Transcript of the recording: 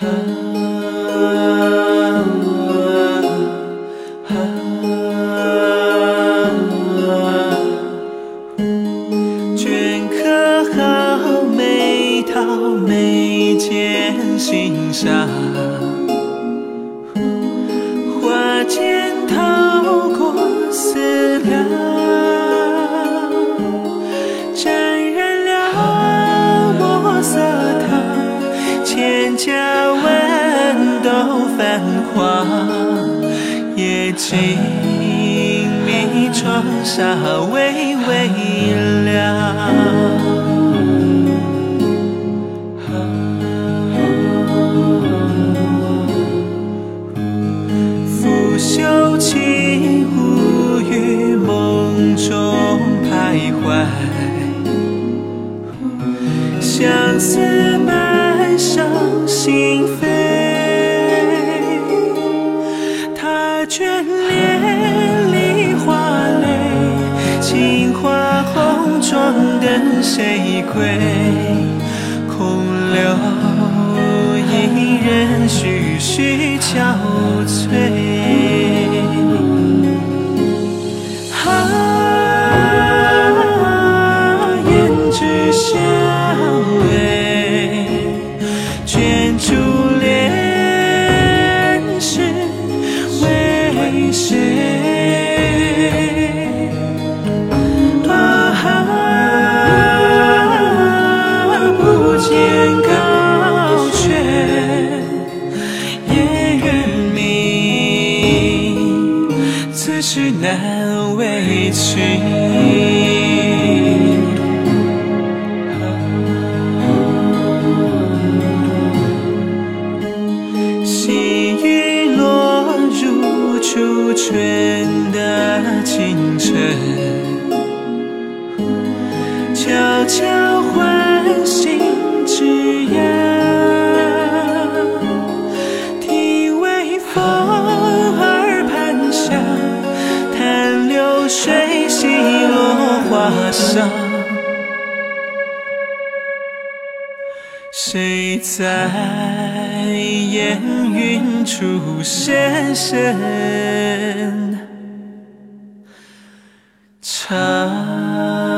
镌刻好每套眉间心上，花间透过思量，千家万都泛黄，夜静谧，窗纱微微亮。拂袖起舞于梦中徘徊，相思满上心扉。他眷恋梨花泪，轻画红妆等谁归？空留一人徐徐憔悴。谁？啊，不见高轩，夜月明，此事难为情。春的清晨，悄悄唤醒枝桠，听微风耳畔响，叹流水洗落花上。谁在烟云处现身唱？